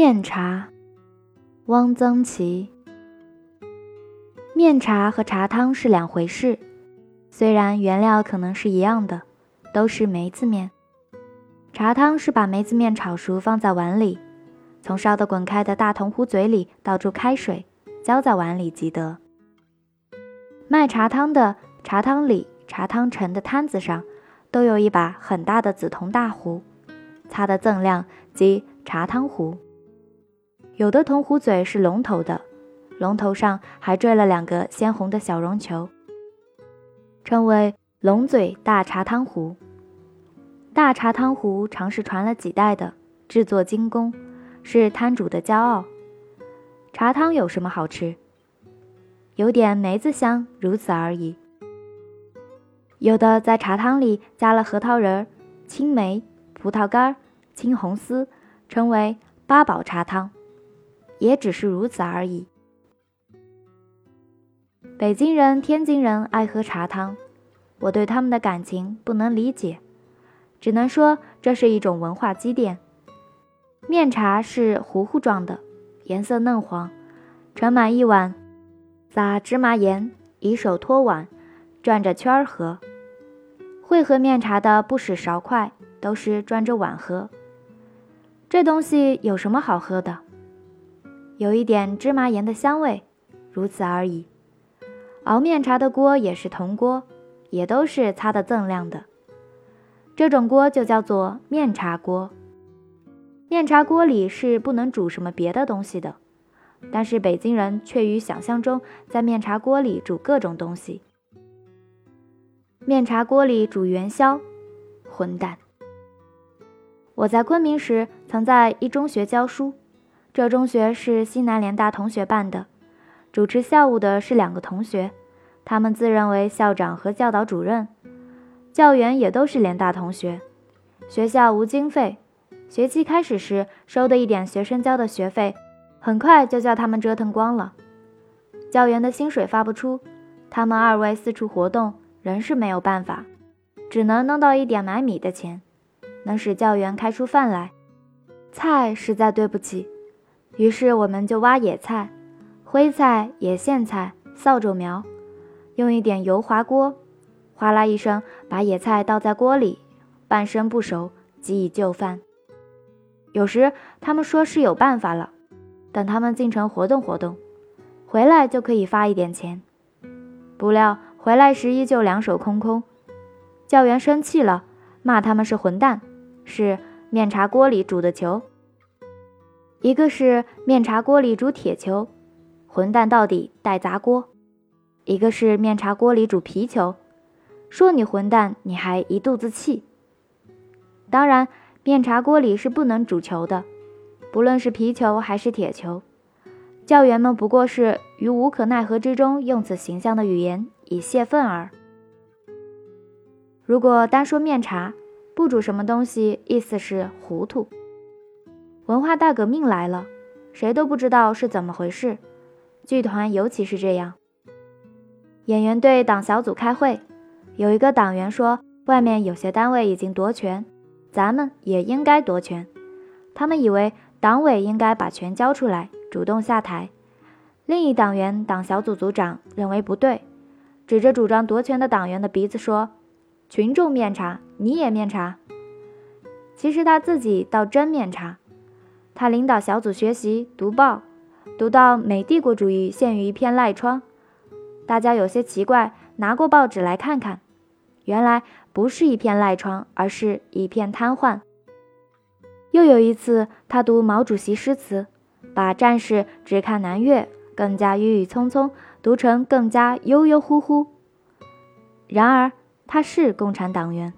面茶，汪曾祺。面茶和茶汤是两回事，虽然原料可能是一样的，都是梅子面。茶汤是把梅子面炒熟放在碗里，从烧得滚开的大铜壶嘴里倒出开水，浇在碗里即得。卖茶汤的茶汤里、茶汤盛的摊子上，都有一把很大的紫铜大壶，它的锃亮即茶汤壶。有的铜壶嘴是龙头的，龙头上还缀了两个鲜红的小绒球，称为龙嘴大茶汤壶。大茶汤壶常是传了几代的，制作精工，是摊主的骄傲。茶汤有什么好吃？有点梅子香，如此而已。有的在茶汤里加了核桃仁、青梅、葡萄干、青红丝，称为八宝茶汤。也只是如此而已。北京人、天津人爱喝茶汤，我对他们的感情不能理解，只能说这是一种文化积淀。面茶是糊糊状的，颜色嫩黄，盛满一碗，撒芝麻盐，以手托碗，转着圈儿喝。会喝面茶的不使勺筷，都是转着碗喝。这东西有什么好喝的？有一点芝麻盐的香味，如此而已。熬面茶的锅也是铜锅，也都是擦得锃亮的。这种锅就叫做面茶锅。面茶锅里是不能煮什么别的东西的，但是北京人却于想象中在面茶锅里煮各种东西。面茶锅里煮元宵，混蛋！我在昆明时曾在一中学教书。这中学是西南联大同学办的，主持校务的是两个同学，他们自认为校长和教导主任，教员也都是联大同学。学校无经费，学期开始时收的一点学生交的学费，很快就叫他们折腾光了。教员的薪水发不出，他们二位四处活动，仍是没有办法，只能弄到一点买米的钱，能使教员开出饭来。菜实在对不起。于是我们就挖野菜、灰菜、野苋菜、扫帚苗，用一点油滑锅，哗啦一声把野菜倒在锅里，半生不熟即以就饭。有时他们说是有办法了，等他们进城活动活动，回来就可以发一点钱。不料回来时依旧两手空空，教员生气了，骂他们是混蛋，是面茶锅里煮的球。一个是面茶锅里煮铁球，混蛋到底带砸锅；一个是面茶锅里煮皮球，说你混蛋，你还一肚子气。当然，面茶锅里是不能煮球的，不论是皮球还是铁球。教员们不过是于无可奈何之中用此形象的语言以泄愤耳。如果单说面茶，不煮什么东西，意思是糊涂。文化大革命来了，谁都不知道是怎么回事。剧团尤其是这样。演员队党小组开会，有一个党员说：“外面有些单位已经夺权，咱们也应该夺权。”他们以为党委应该把权交出来，主动下台。另一党员党小组组长认为不对，指着主张夺权的党员的鼻子说：“群众面查，你也面查。”其实他自己倒真面查。他领导小组学习读报，读到美帝国主义陷于一片赖疮，大家有些奇怪，拿过报纸来看看，原来不是一片赖疮，而是一片瘫痪。又有一次，他读毛主席诗词，把“战士只看南岳”更加郁郁葱葱读成更加悠悠乎乎。然而，他是共产党员。